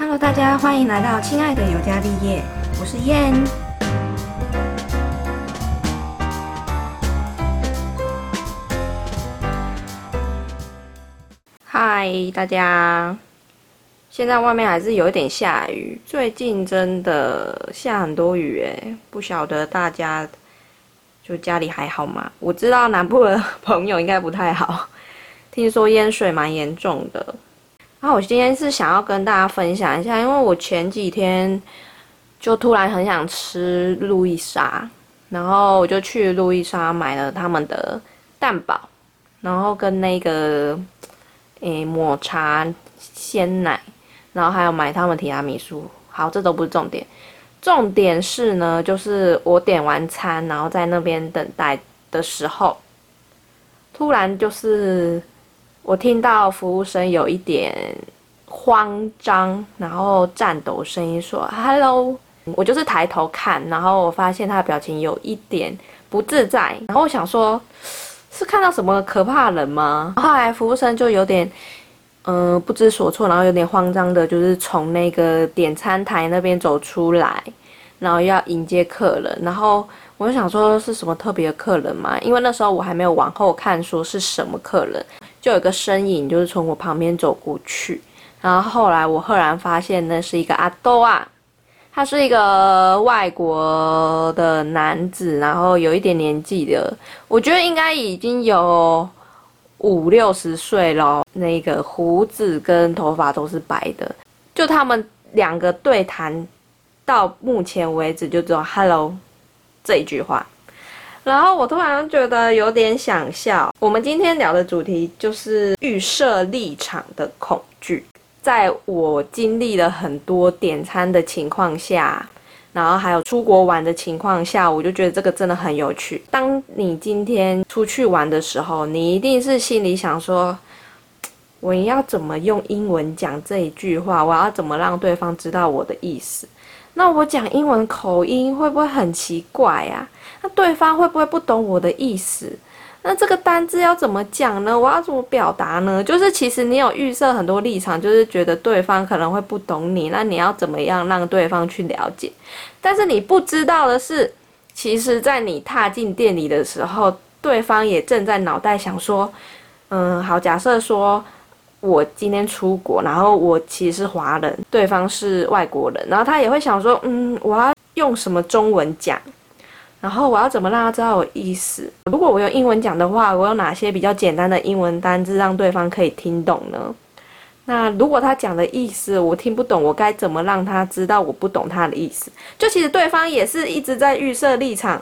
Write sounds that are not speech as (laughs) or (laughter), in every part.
Hello，大家欢迎来到亲爱的尤加利叶，我是燕。嗨，大家！现在外面还是有一点下雨，最近真的下很多雨诶，不晓得大家就家里还好吗？我知道南部的朋友应该不太好，听说淹水蛮严重的。那我今天是想要跟大家分享一下，因为我前几天就突然很想吃路易莎，然后我就去路易莎买了他们的蛋堡，然后跟那个诶抹茶鲜奶，然后还有买他们提拉米苏。好，这都不是重点，重点是呢，就是我点完餐，然后在那边等待的时候，突然就是。我听到服务生有一点慌张，然后颤抖声音说：“Hello。”我就是抬头看，然后我发现他的表情有一点不自在，然后我想说，是看到什么可怕人吗？后来服务生就有点，嗯，不知所措，然后有点慌张的，就是从那个点餐台那边走出来，然后要迎接客人，然后我就想说是什么特别的客人嘛？因为那时候我还没有往后看，说是什么客人。就有个身影，就是从我旁边走过去，然后后来我赫然发现那是一个阿豆啊，他是一个外国的男子，然后有一点年纪的，我觉得应该已经有五六十岁了，那个胡子跟头发都是白的，就他们两个对谈到目前为止就只有 “hello” 这一句话。然后我突然觉得有点想笑。我们今天聊的主题就是预设立场的恐惧。在我经历了很多点餐的情况下，然后还有出国玩的情况下，我就觉得这个真的很有趣。当你今天出去玩的时候，你一定是心里想说：我要怎么用英文讲这一句话？我要怎么让对方知道我的意思？那我讲英文口音会不会很奇怪呀？那对方会不会不懂我的意思？那这个单字要怎么讲呢？我要怎么表达呢？就是其实你有预设很多立场，就是觉得对方可能会不懂你，那你要怎么样让对方去了解？但是你不知道的是，其实，在你踏进店里的时候，对方也正在脑袋想说：嗯，好，假设说我今天出国，然后我其实是华人，对方是外国人，然后他也会想说：嗯，我要用什么中文讲？然后我要怎么让他知道我意思？如果我用英文讲的话，我有哪些比较简单的英文单字让对方可以听懂呢？那如果他讲的意思我听不懂，我该怎么让他知道我不懂他的意思？就其实对方也是一直在预设立场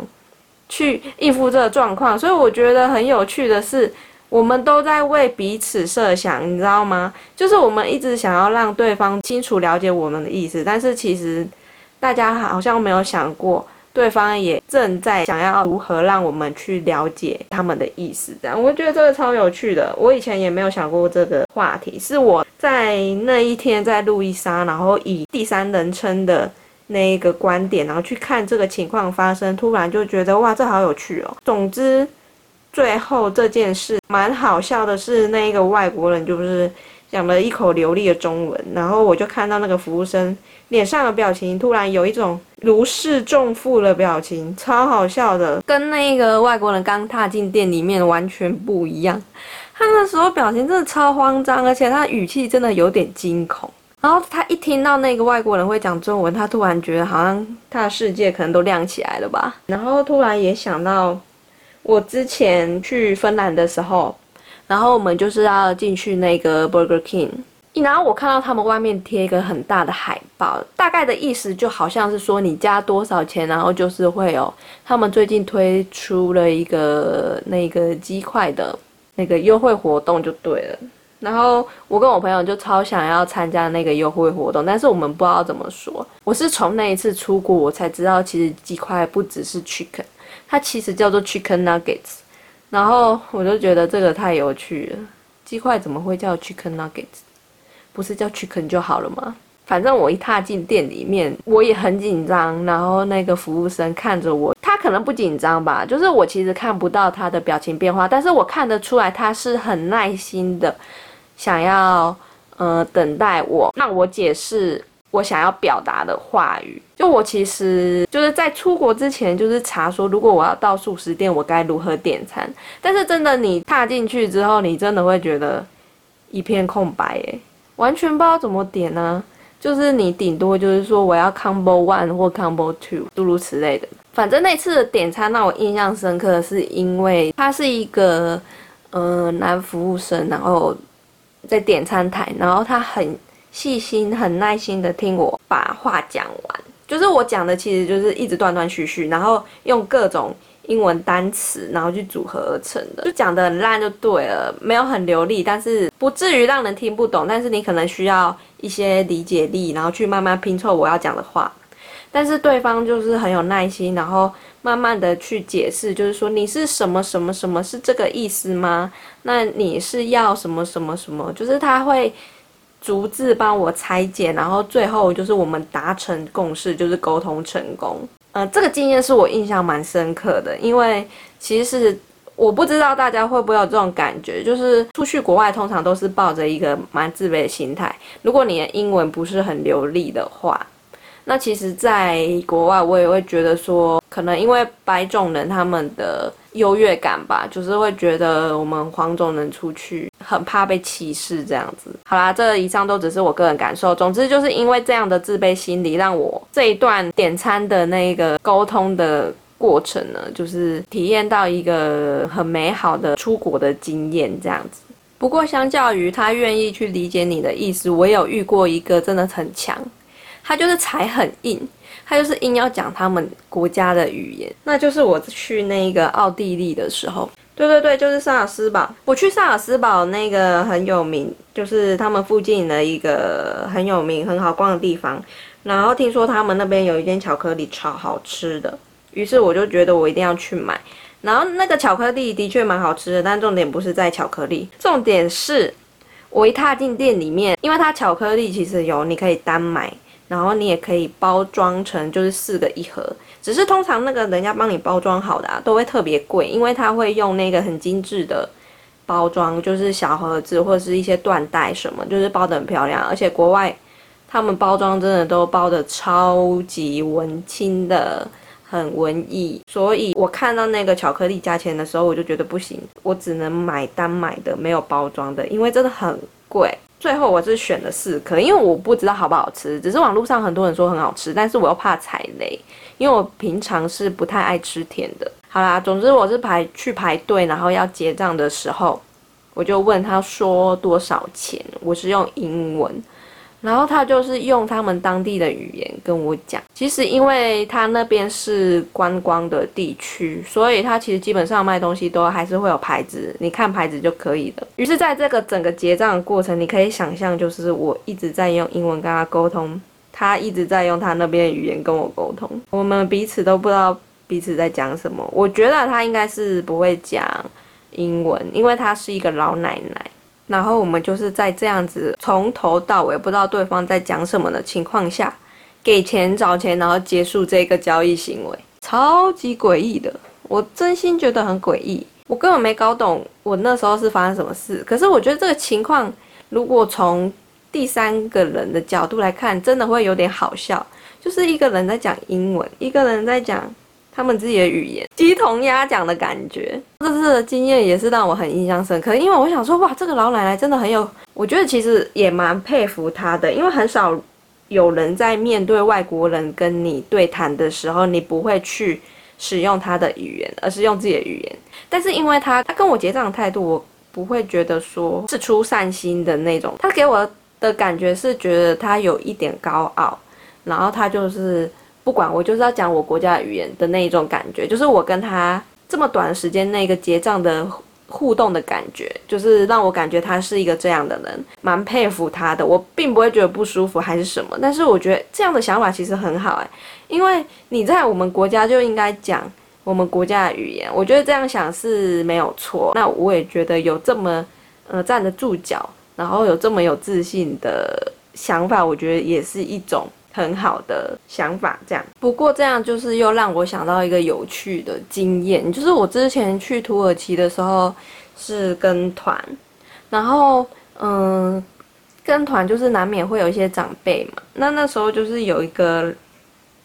去应付这个状况，所以我觉得很有趣的是，我们都在为彼此设想，你知道吗？就是我们一直想要让对方清楚了解我们的意思，但是其实大家好像没有想过。对方也正在想要如何让我们去了解他们的意思，这样我觉得这个超有趣的。我以前也没有想过这个话题，是我在那一天在路易莎，然后以第三人称的那一个观点，然后去看这个情况发生，突然就觉得哇，这好有趣哦。总之，最后这件事蛮好笑的是，那一个外国人就是讲了一口流利的中文，然后我就看到那个服务生脸上的表情突然有一种。如释重负的表情，超好笑的，跟那个外国人刚踏进店里面完全不一样。他那时候表情真的超慌张，而且他语气真的有点惊恐。然后他一听到那个外国人会讲中文，他突然觉得好像他的世界可能都亮起来了吧。然后突然也想到，我之前去芬兰的时候，然后我们就是要进去那个 Burger King。然后我看到他们外面贴一个很大的海报，大概的意思就好像是说你加多少钱，然后就是会有他们最近推出了一个那个鸡块的那个优惠活动就对了。然后我跟我朋友就超想要参加那个优惠活动，但是我们不知道怎么说。我是从那一次出国我才知道，其实鸡块不只是 chicken，它其实叫做 chicken nuggets。然后我就觉得这个太有趣了，鸡块怎么会叫 chicken nuggets？不是叫 chicken 就好了吗？反正我一踏进店里面，我也很紧张。然后那个服务生看着我，他可能不紧张吧，就是我其实看不到他的表情变化，但是我看得出来他是很耐心的，想要呃等待我，让我解释我想要表达的话语。就我其实就是在出国之前，就是查说如果我要到素食店，我该如何点餐。但是真的你踏进去之后，你真的会觉得一片空白，诶，完全不知道怎么点呢。就是你顶多就是说我要 combo one 或 combo two，诸如此类的。反正那次的点餐让我印象深刻，是因为他是一个呃男服务生，然后在点餐台，然后他很细心、很耐心的听我把话讲完。就是我讲的其实就是一直断断续续，然后用各种英文单词，然后去组合而成的，就讲的很烂就对了，没有很流利，但是不至于让人听不懂。但是你可能需要。一些理解力，然后去慢慢拼凑我要讲的话，但是对方就是很有耐心，然后慢慢的去解释，就是说你是什么什么什么是这个意思吗？那你是要什么什么什么？就是他会逐字帮我拆解，然后最后就是我们达成共识，就是沟通成功。呃，这个经验是我印象蛮深刻的，因为其实。我不知道大家会不会有这种感觉，就是出去国外通常都是抱着一个蛮自卑的心态。如果你的英文不是很流利的话，那其实，在国外我也会觉得说，可能因为白种人他们的优越感吧，就是会觉得我们黄种人出去很怕被歧视这样子。好啦，这以上都只是我个人感受。总之，就是因为这样的自卑心理，让我这一段点餐的那个沟通的。过程呢，就是体验到一个很美好的出国的经验这样子。不过，相较于他愿意去理解你的意思，我有遇过一个真的很强，他就是才很硬，他就是硬要讲他们国家的语言。那就是我去那个奥地利的时候，对对对，就是萨尔斯堡。我去萨尔斯堡那个很有名，就是他们附近的一个很有名、很好逛的地方。然后听说他们那边有一间巧克力超好吃的。于是我就觉得我一定要去买，然后那个巧克力的确蛮好吃的，但重点不是在巧克力，重点是我一踏进店里面，因为它巧克力其实有你可以单买，然后你也可以包装成就是四个一盒，只是通常那个人家帮你包装好的啊，都会特别贵，因为他会用那个很精致的包装，就是小盒子或者是一些缎带什么，就是包得很漂亮，而且国外他们包装真的都包的超级文青的。很文艺，所以我看到那个巧克力价钱的时候，我就觉得不行，我只能买单买的，没有包装的，因为真的很贵。最后我是选了四颗，因为我不知道好不好吃，只是网络上很多人说很好吃，但是我又怕踩雷，因为我平常是不太爱吃甜的。好啦，总之我是排去排队，然后要结账的时候，我就问他说多少钱，我是用英文。然后他就是用他们当地的语言跟我讲，其实因为他那边是观光的地区，所以他其实基本上卖东西都还是会有牌子，你看牌子就可以了。于是，在这个整个结账的过程，你可以想象，就是我一直在用英文跟他沟通，他一直在用他那边的语言跟我沟通，我们彼此都不知道彼此在讲什么。我觉得他应该是不会讲英文，因为他是一个老奶奶。然后我们就是在这样子从头到尾不知道对方在讲什么的情况下，给钱找钱，然后结束这个交易行为，超级诡异的，我真心觉得很诡异，我根本没搞懂我那时候是发生什么事。可是我觉得这个情况，如果从第三个人的角度来看，真的会有点好笑，就是一个人在讲英文，一个人在讲。他们自己的语言鸡同鸭讲的感觉，这次的经验也是让我很印象深刻。因为我想说，哇，这个老奶奶真的很有，我觉得其实也蛮佩服她的。因为很少有人在面对外国人跟你对谈的时候，你不会去使用他的语言，而是用自己的语言。但是因为他，他跟我结账的态度，我不会觉得说是出善心的那种。他给我的感觉是觉得他有一点高傲，然后他就是。不管我就是要讲我国家的语言的那一种感觉，就是我跟他这么短时间那个结账的互动的感觉，就是让我感觉他是一个这样的人，蛮佩服他的。我并不会觉得不舒服还是什么，但是我觉得这样的想法其实很好哎，因为你在我们国家就应该讲我们国家的语言，我觉得这样想是没有错。那我也觉得有这么呃站得住脚，然后有这么有自信的想法，我觉得也是一种。很好的想法，这样。不过这样就是又让我想到一个有趣的经验，就是我之前去土耳其的时候是跟团，然后嗯，跟团就是难免会有一些长辈嘛。那那时候就是有一个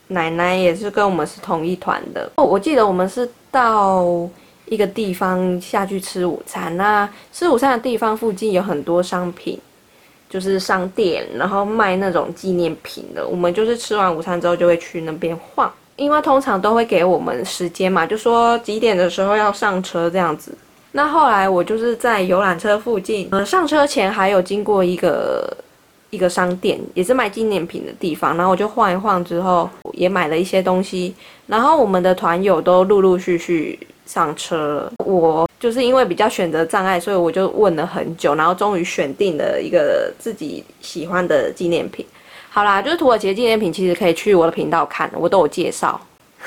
奶奶也是跟我们是同一团的。哦，我记得我们是到一个地方下去吃午餐。那吃午餐的地方附近有很多商品，就是商店，然后卖那种纪念品的。我们就是吃完午餐之后就会去那边晃，因为通常都会给我们时间嘛，就说几点的时候要上车这样子。那后来我就是在游览车附近，呃，上车前还有经过一个一个商店，也是卖纪念品的地方，然后我就晃一晃之后，也买了一些东西，然后我们的团友都陆陆续续上车。我就是因为比较选择障碍，所以我就问了很久，然后终于选定了一个自己喜欢的纪念品。好啦，就是土耳其的纪念品，其实可以去我的频道看，我都有介绍。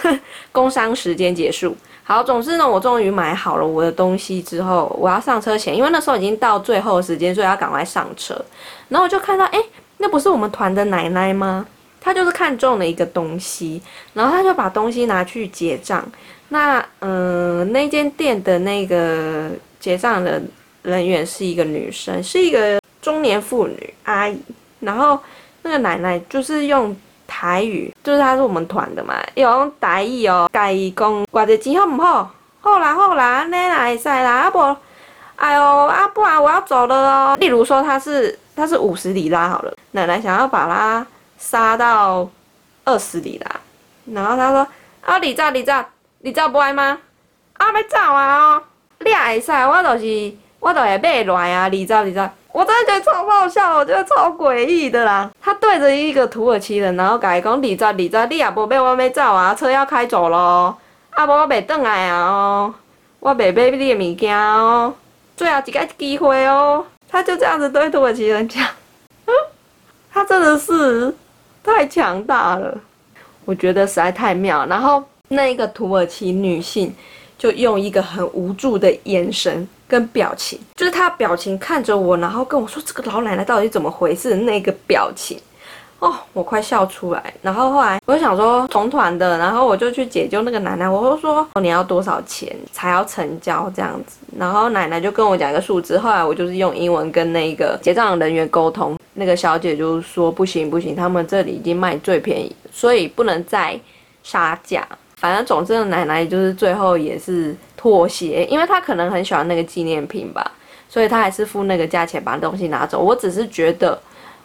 (laughs) 工商时间结束。好，总之呢，我终于买好了我的东西之后，我要上车前，因为那时候已经到最后时间，所以要赶快上车。然后我就看到，哎，那不是我们团的奶奶吗？她就是看中了一个东西，然后她就把东西拿去结账。那，嗯，那间店的那个结账的人员是一个女生，是一个中年妇女阿姨。然后那个奶奶就是用。台语就是她是我们团的嘛，用台语哦，介意讲偌济钱好唔好？好啦好啦，安尼啦会使啦，啊不，哎呦啊不然我要走了哦。例如说他是他是五十里拉好了，奶奶想要把啦杀到二十里啦，然后他说啊你走你走你走不爱吗？啊要走啊哦，你也会使，我就是我就会买来啊，你走你走。我真的觉得超爆笑，我觉得超诡异的啦。他对着一个土耳其人，然后改讲你走你走，你也不买我没走啊，车要开走咯。啊，无我袂转来啊哦，我袂买你的物件哦，最后一个机会哦。他就这样子对土耳其人讲，(laughs) 他真的是太强大了，我觉得实在太妙。然后那一个土耳其女性就用一个很无助的眼神。跟表情，就是她表情看着我，然后跟我说：“这个老奶奶到底怎么回事？”那个表情，哦，我快笑出来。然后后来我就想说同团的，然后我就去解救那个奶奶。我就说：“，你要多少钱才要成交？”这样子，然后奶奶就跟我讲一个数字。后来我就是用英文跟那个结账人员沟通，那个小姐就说：“不行不行，他们这里已经卖最便宜，所以不能再杀价。”反正总之，奶奶就是最后也是妥协，因为她可能很喜欢那个纪念品吧，所以她还是付那个价钱把东西拿走。我只是觉得，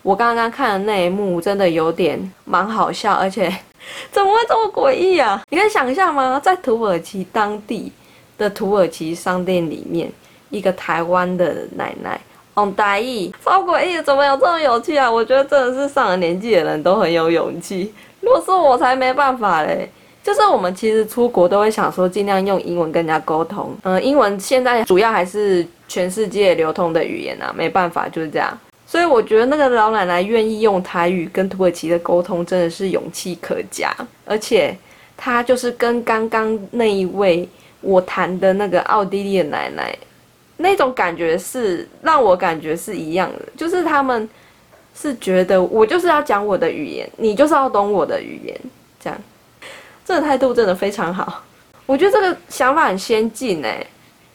我刚刚看的那一幕真的有点蛮好笑，而且 (laughs) 怎么会这么诡异啊？你可以想象吗？在土耳其当地的土耳其商店里面，一个台湾的奶奶，哦，大意，超诡异，怎么有这么勇气啊？我觉得真的是上了年纪的人都很有勇气，如果是我才没办法嘞。就是我们其实出国都会想说尽量用英文跟人家沟通，嗯，英文现在主要还是全世界流通的语言啊，没办法就是这样。所以我觉得那个老奶奶愿意用台语跟土耳其的沟通，真的是勇气可嘉。而且她就是跟刚刚那一位我谈的那个奥地利的奶奶，那种感觉是让我感觉是一样的，就是他们是觉得我就是要讲我的语言，你就是要懂我的语言，这样。这个态度真的非常好，(laughs) 我觉得这个想法很先进哎。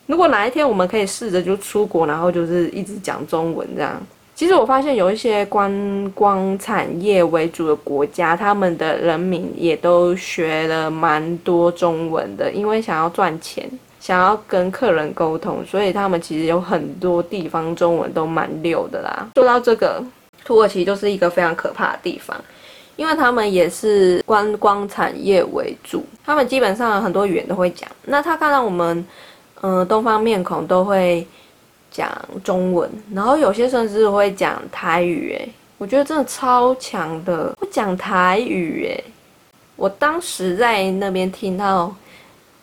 如果哪一天我们可以试着就出国，然后就是一直讲中文这样，其实我发现有一些观光产业为主的国家，他们的人民也都学了蛮多中文的，因为想要赚钱，想要跟客人沟通，所以他们其实有很多地方中文都蛮溜的啦。说到这个，土耳其就是一个非常可怕的地方。因为他们也是观光产业为主，他们基本上很多语言都会讲。那他看到我们，嗯，东方面孔都会讲中文，然后有些甚至会讲台语。诶，我觉得真的超强的，会讲台语。诶，我当时在那边听到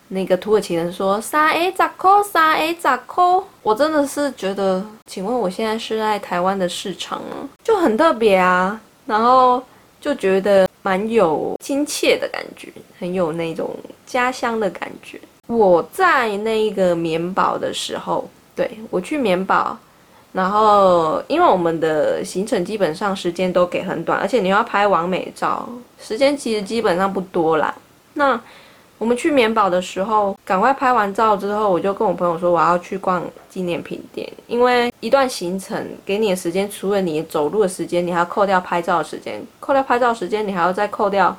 那个土耳其人说“三 A 咋扣，三 A 咋扣”，我真的是觉得，请问我现在是在台湾的市场？就很特别啊，然后。就觉得蛮有亲切的感觉，很有那种家乡的感觉。我在那个棉堡的时候，对我去棉堡，然后因为我们的行程基本上时间都给很短，而且你要拍完美照，时间其实基本上不多啦。那我们去棉堡的时候，赶快拍完照之后，我就跟我朋友说我要去逛纪念品店，因为一段行程给你的时间，除了你走路的时间，你还要扣掉拍照的时间，扣掉拍照时间，你还要再扣掉。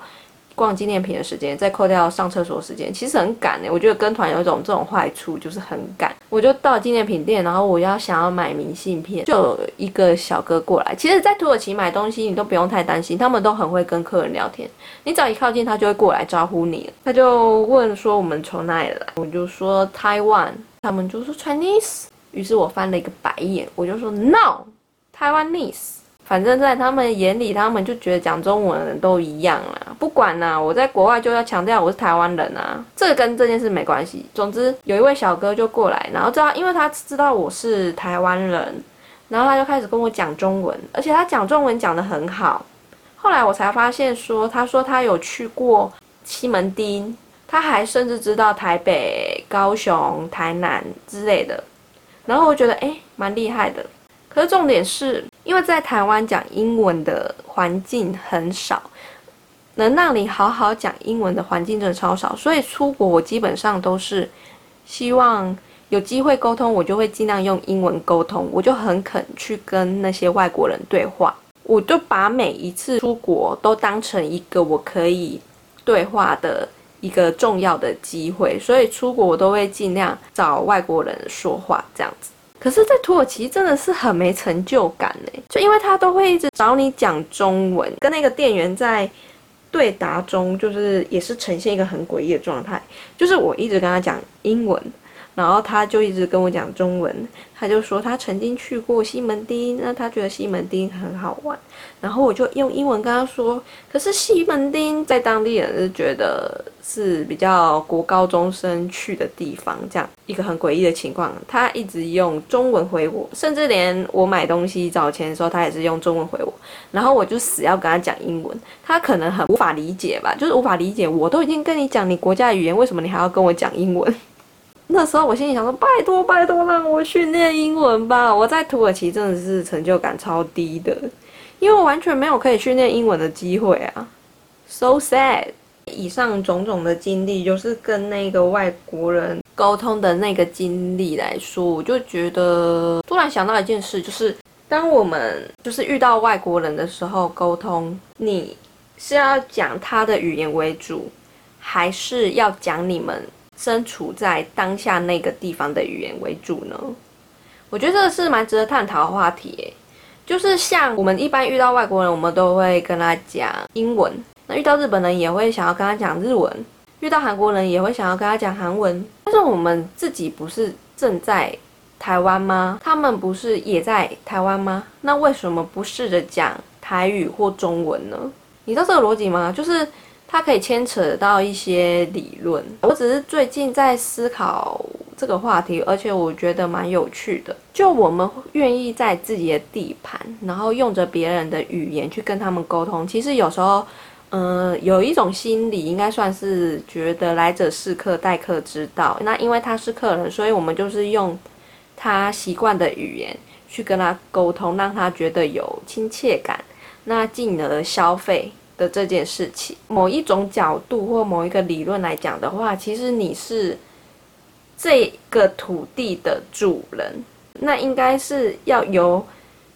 逛纪念品的时间，再扣掉上厕所时间，其实很赶诶。我觉得跟团有一种这种坏处，就是很赶。我就到纪念品店，然后我要想要买明信片，就有一个小哥过来。其实，在土耳其买东西，你都不用太担心，他们都很会跟客人聊天。你只要一靠近，他就会过来招呼你。他就问说我们从哪里来，我就说 Taiwan，他们就说 Chinese。于是我翻了一个白眼，我就说 No，Taiwanese。反正，在他们眼里，他们就觉得讲中文的人都一样啦。不管啦，我在国外就要强调我是台湾人啊，这跟这件事没关系。总之，有一位小哥就过来，然后知道，因为他知道我是台湾人，然后他就开始跟我讲中文，而且他讲中文讲得很好。后来我才发现，说他说他有去过西门町，他还甚至知道台北、高雄、台南之类的，然后我觉得哎，蛮厉害的。可是重点是。因为在台湾讲英文的环境很少，能让你好好讲英文的环境真的超少，所以出国我基本上都是希望有机会沟通，我就会尽量用英文沟通，我就很肯去跟那些外国人对话，我就把每一次出国都当成一个我可以对话的一个重要的机会，所以出国我都会尽量找外国人说话这样子。可是，在土耳其真的是很没成就感呢，就因为他都会一直找你讲中文，跟那个店员在对答中，就是也是呈现一个很诡异的状态，就是我一直跟他讲英文。然后他就一直跟我讲中文，他就说他曾经去过西门町，那他觉得西门町很好玩。然后我就用英文跟他说，可是西门町在当地人是觉得是比较国高中生去的地方，这样一个很诡异的情况。他一直用中文回我，甚至连我买东西找钱的时候，他也是用中文回我。然后我就死要跟他讲英文，他可能很无法理解吧，就是无法理解，我都已经跟你讲你国家语言，为什么你还要跟我讲英文？那时候我心里想说：“拜托拜托，让我训练英文吧！”我在土耳其真的是成就感超低的，因为我完全没有可以训练英文的机会啊，so sad。以上种种的经历，就是跟那个外国人沟通的那个经历来说，我就觉得突然想到一件事，就是当我们就是遇到外国人的时候，沟通你是要讲他的语言为主，还是要讲你们？身处在当下那个地方的语言为主呢？我觉得这是蛮值得探讨的话题。就是像我们一般遇到外国人，我们都会跟他讲英文；那遇到日本人也会想要跟他讲日文；遇到韩国人也会想要跟他讲韩文。但是我们自己不是正在台湾吗？他们不是也在台湾吗？那为什么不试着讲台语或中文呢？你知道这个逻辑吗？就是。它可以牵扯到一些理论，我只是最近在思考这个话题，而且我觉得蛮有趣的。就我们愿意在自己的地盘，然后用着别人的语言去跟他们沟通，其实有时候，嗯，有一种心理应该算是觉得来者是客，待客之道。那因为他是客人，所以我们就是用他习惯的语言去跟他沟通，让他觉得有亲切感，那进而消费。的这件事情，某一种角度或某一个理论来讲的话，其实你是这个土地的主人，那应该是要由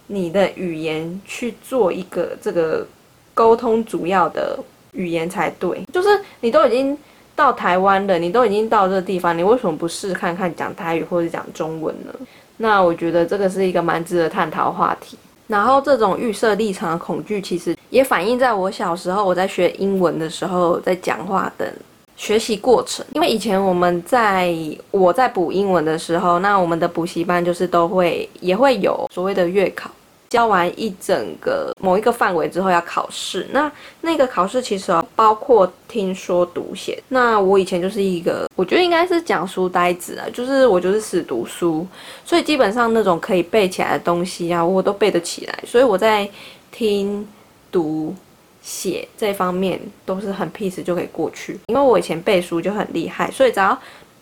你的语言去做一个这个沟通主要的语言才对。就是你都已经到台湾了，你都已经到这个地方，你为什么不试看看讲台语或者讲中文呢？那我觉得这个是一个蛮值得探讨话题。然后这种预设立场的恐惧，其实也反映在我小时候我在学英文的时候，在讲话的学习过程。因为以前我们在我在补英文的时候，那我们的补习班就是都会也会有所谓的月考。教完一整个某一个范围之后要考试，那那个考试其实包括听说读写。那我以前就是一个，我觉得应该是讲书呆子啊，就是我就是死读书，所以基本上那种可以背起来的东西啊，我都背得起来。所以我在听读写这方面都是很 peace 就可以过去，因为我以前背书就很厉害，所以只要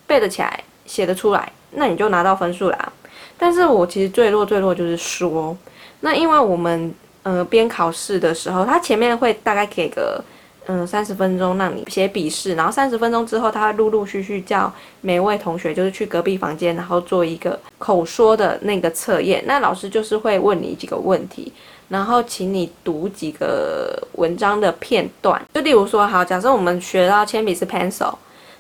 背得起来、写得出来，那你就拿到分数啦。但是我其实最弱最弱就是说。那因为我们呃边考试的时候，他前面会大概给个嗯三十分钟让你写笔试，然后三十分钟之后，他会陆陆续续叫每位同学就是去隔壁房间，然后做一个口说的那个测验。那老师就是会问你几个问题，然后请你读几个文章的片段。就例如说，好，假设我们学到铅笔是 pencil，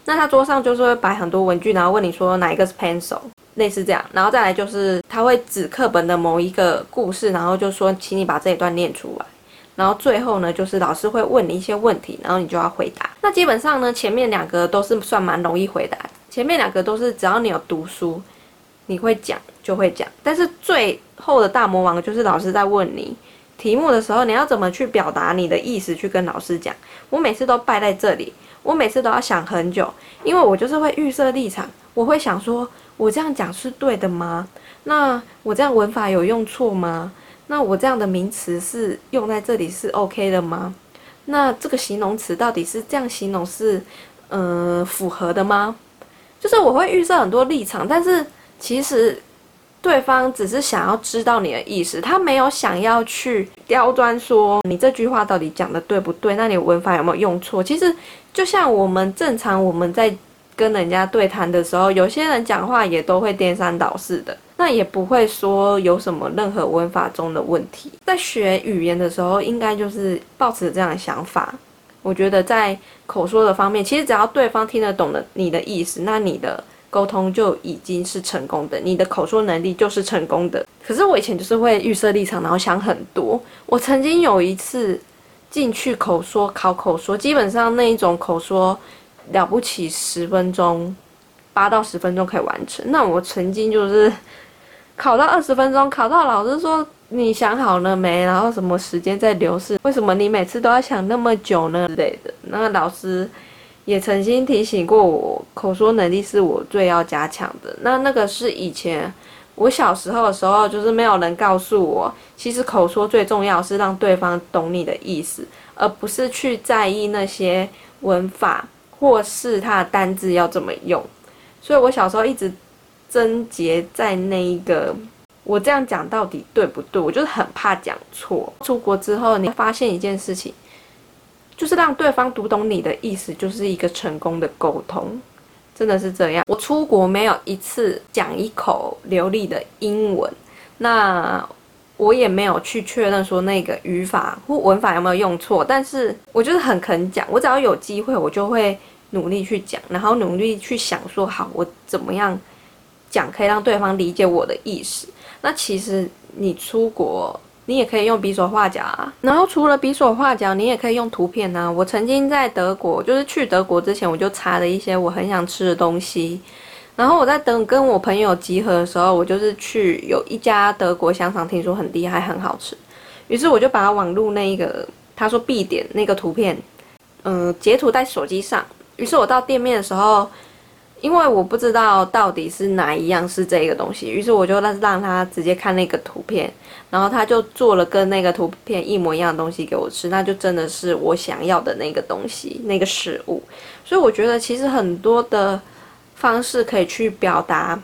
那他桌上就是会摆很多文具，然后问你说哪一个是 pencil。类似这样，然后再来就是他会指课本的某一个故事，然后就说，请你把这一段念出来。然后最后呢，就是老师会问你一些问题，然后你就要回答。那基本上呢，前面两个都是算蛮容易回答，前面两个都是只要你有读书，你会讲就会讲。但是最后的大魔王就是老师在问你题目的时候，你要怎么去表达你的意思去跟老师讲。我每次都败在这里，我每次都要想很久，因为我就是会预设立场，我会想说。我这样讲是对的吗？那我这样文法有用错吗？那我这样的名词是用在这里是 OK 的吗？那这个形容词到底是这样形容是，呃，符合的吗？就是我会预设很多立场，但是其实对方只是想要知道你的意思，他没有想要去刁钻说你这句话到底讲的对不对？那你文法有没有用错？其实就像我们正常我们在。跟人家对谈的时候，有些人讲话也都会颠三倒四的，那也不会说有什么任何文法中的问题。在学语言的时候，应该就是抱持这样的想法。我觉得在口说的方面，其实只要对方听得懂的你的意思，那你的沟通就已经是成功的，你的口说能力就是成功的。可是我以前就是会预设立场，然后想很多。我曾经有一次进去口说考口说，基本上那一种口说。了不起，十分钟，八到十分钟可以完成。那我曾经就是考到二十分钟，考到老师说你想好了没？然后什么时间在流逝？为什么你每次都要想那么久呢？之类的。那个老师也曾经提醒过我，口说能力是我最要加强的。那那个是以前我小时候的时候，就是没有人告诉我，其实口说最重要是让对方懂你的意思，而不是去在意那些文法。或是他的单字要怎么用，所以我小时候一直贞结在那一个，我这样讲到底对不对？我就是很怕讲错。出国之后，你发现一件事情，就是让对方读懂你的意思，就是一个成功的沟通，真的是这样。我出国没有一次讲一口流利的英文，那。我也没有去确认说那个语法或文法有没有用错，但是我就是很肯讲，我只要有机会，我就会努力去讲，然后努力去想说好，我怎么样讲可以让对方理解我的意思。那其实你出国，你也可以用比手画脚啊，然后除了比手画脚，你也可以用图片啊。我曾经在德国，就是去德国之前，我就查了一些我很想吃的东西。然后我在等跟我朋友集合的时候，我就是去有一家德国香肠，听说很厉害，很好吃。于是我就把网路那一个他说必点那个图片，嗯，截图在手机上。于是我到店面的时候，因为我不知道到底是哪一样是这个东西，于是我就让让他直接看那个图片，然后他就做了跟那个图片一模一样的东西给我吃，那就真的是我想要的那个东西，那个食物。所以我觉得其实很多的。方式可以去表达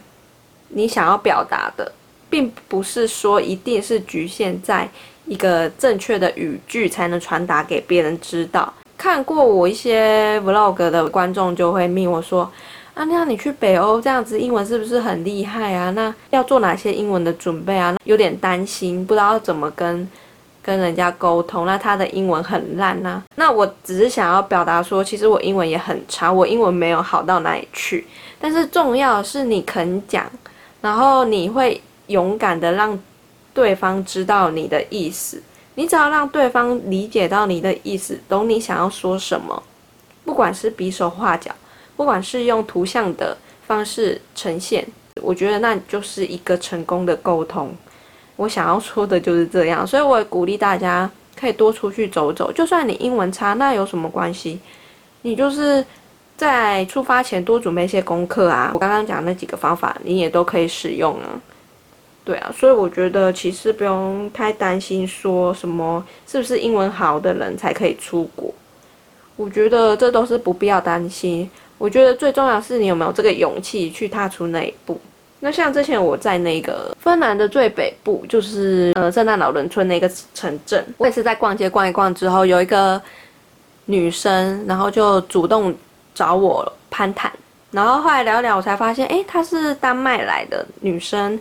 你想要表达的，并不是说一定是局限在一个正确的语句才能传达给别人知道。看过我一些 vlog 的观众就会命我说：“啊，那你去北欧这样子，英文是不是很厉害啊？那要做哪些英文的准备啊？有点担心，不知道怎么跟。”跟人家沟通，那他的英文很烂呐。那我只是想要表达说，其实我英文也很差，我英文没有好到哪里去。但是重要的是你肯讲，然后你会勇敢的让对方知道你的意思。你只要让对方理解到你的意思，懂你想要说什么，不管是比手画脚，不管是用图像的方式呈现，我觉得那就是一个成功的沟通。我想要说的就是这样，所以我也鼓励大家可以多出去走走。就算你英文差，那有什么关系？你就是在出发前多准备一些功课啊。我刚刚讲那几个方法，你也都可以使用啊。对啊，所以我觉得其实不用太担心说什么是不是英文好的人才可以出国。我觉得这都是不必要担心。我觉得最重要是你有没有这个勇气去踏出那一步。那像之前我在那个芬兰的最北部，就是呃圣诞老人村那个城镇，我也是在逛街逛一逛之后，有一个女生，然后就主动找我攀谈，然后后来聊聊，我才发现，诶，她是丹麦来的女生。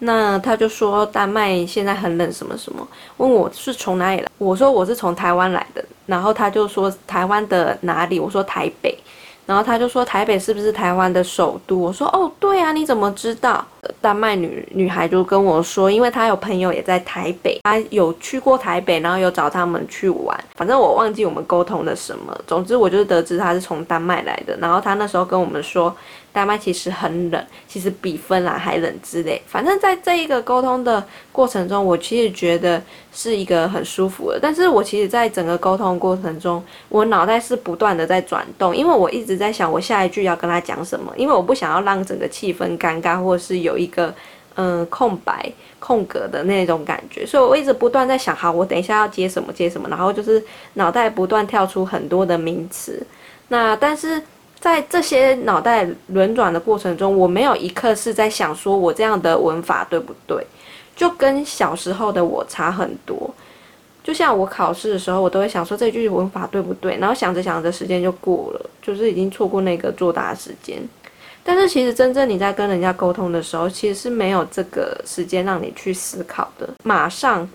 那他就说丹麦现在很冷什么什么，问我是从哪里来，我说我是从台湾来的，然后他就说台湾的哪里，我说台北。然后他就说台北是不是台湾的首都？我说哦，对啊，你怎么知道？丹麦女女孩就跟我说，因为她有朋友也在台北，她有去过台北，然后有找他们去玩。反正我忘记我们沟通了什么。总之，我就是得知她是从丹麦来的。然后她那时候跟我们说，丹麦其实很冷，其实比芬兰还冷之类。反正在这一个沟通的过程中，我其实觉得是一个很舒服的。但是我其实在整个沟通过程中，我脑袋是不断的在转动，因为我一直在想我下一句要跟她讲什么，因为我不想要让整个气氛尴尬，或者是有有一个嗯空白空格的那种感觉，所以我一直不断在想，好，我等一下要接什么接什么，然后就是脑袋不断跳出很多的名词。那但是在这些脑袋轮转的过程中，我没有一刻是在想说我这样的文法对不对，就跟小时候的我差很多。就像我考试的时候，我都会想说这句文法对不对，然后想着想着时间就过了，就是已经错过那个作答时间。但是其实真正你在跟人家沟通的时候，其实是没有这个时间让你去思考的，马上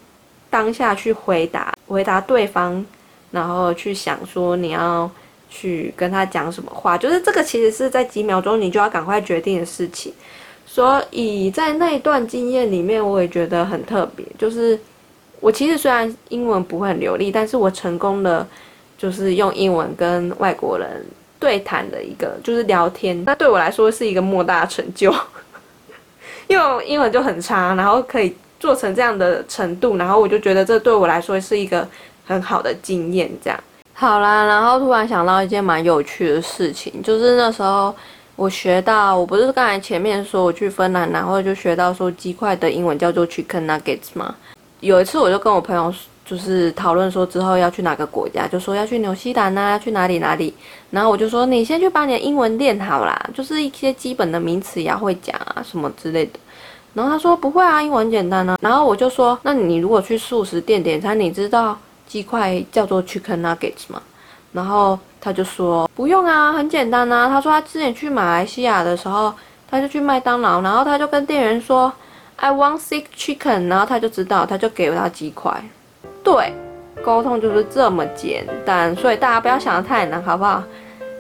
当下去回答回答对方，然后去想说你要去跟他讲什么话，就是这个其实是在几秒钟你就要赶快决定的事情。所以在那一段经验里面，我也觉得很特别，就是我其实虽然英文不会很流利，但是我成功的就是用英文跟外国人。对谈的一个就是聊天，那对我来说是一个莫大成就，(laughs) 因为英文就很差，然后可以做成这样的程度，然后我就觉得这对我来说是一个很好的经验。这样好啦，然后突然想到一件蛮有趣的事情，就是那时候我学到，我不是刚才前面说我去芬兰，然后就学到说鸡块的英文叫做 chicken nuggets 吗？有一次我就跟我朋友。就是讨论说之后要去哪个国家，就说要去纽西兰啊，去哪里哪里。然后我就说你先去把你的英文练好啦，就是一些基本的名词也要会讲啊，什么之类的。然后他说不会啊，英文很简单啊。然后我就说，那你如果去素食店点餐，你知道鸡块叫做 chicken nuggets 吗？然后他就说不用啊，很简单啊。他说他之前去马来西亚的时候，他就去麦当劳，然后他就跟店员说 I want six chicken，然后他就知道，他就给了他鸡块。对，沟通就是这么简单，所以大家不要想的太难，好不好？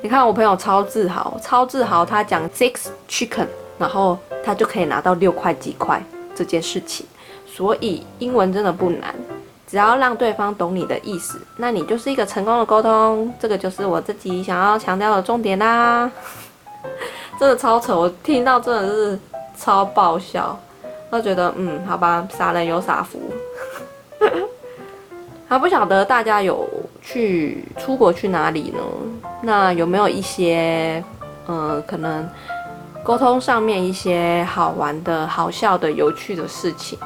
你看我朋友超自豪，超自豪，他讲 six chicken，然后他就可以拿到六块几块这件事情。所以英文真的不难，只要让对方懂你的意思，那你就是一个成功的沟通。这个就是我自己想要强调的重点啦。(laughs) 真的超扯，我听到真的是超爆笑，我觉得嗯，好吧，傻人有傻福。还不晓得大家有去出国去哪里呢？那有没有一些，呃，可能沟通上面一些好玩的、好笑的、有趣的事情，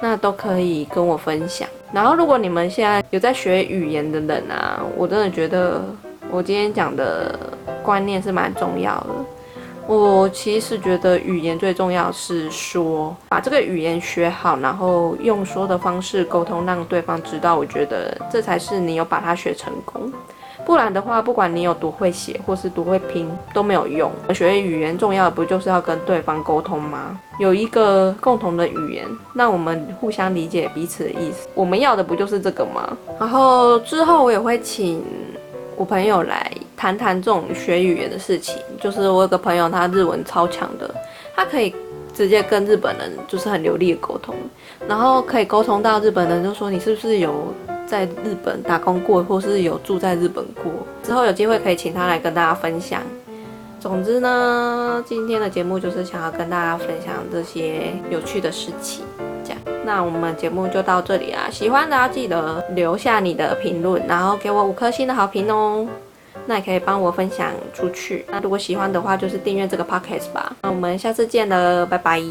那都可以跟我分享。然后，如果你们现在有在学语言的人啊，我真的觉得我今天讲的观念是蛮重要的。我其实觉得语言最重要是说，把这个语言学好，然后用说的方式沟通，让对方知道。我觉得这才是你有把它学成功。不然的话，不管你有多会写或是多会拼都没有用。学语言重要的不就是要跟对方沟通吗？有一个共同的语言，那我们互相理解彼此的意思。我们要的不就是这个吗？然后之后我也会请。我朋友来谈谈这种学语言的事情，就是我有个朋友，他日文超强的，他可以直接跟日本人就是很流利的沟通，然后可以沟通到日本人就说你是不是有在日本打工过，或是有住在日本过，之后有机会可以请他来跟大家分享。总之呢，今天的节目就是想要跟大家分享这些有趣的事情。这样那我们节目就到这里啊！喜欢的要记得留下你的评论，然后给我五颗星的好评哦。那也可以帮我分享出去。那如果喜欢的话，就是订阅这个 podcast 吧。那我们下次见了，拜拜。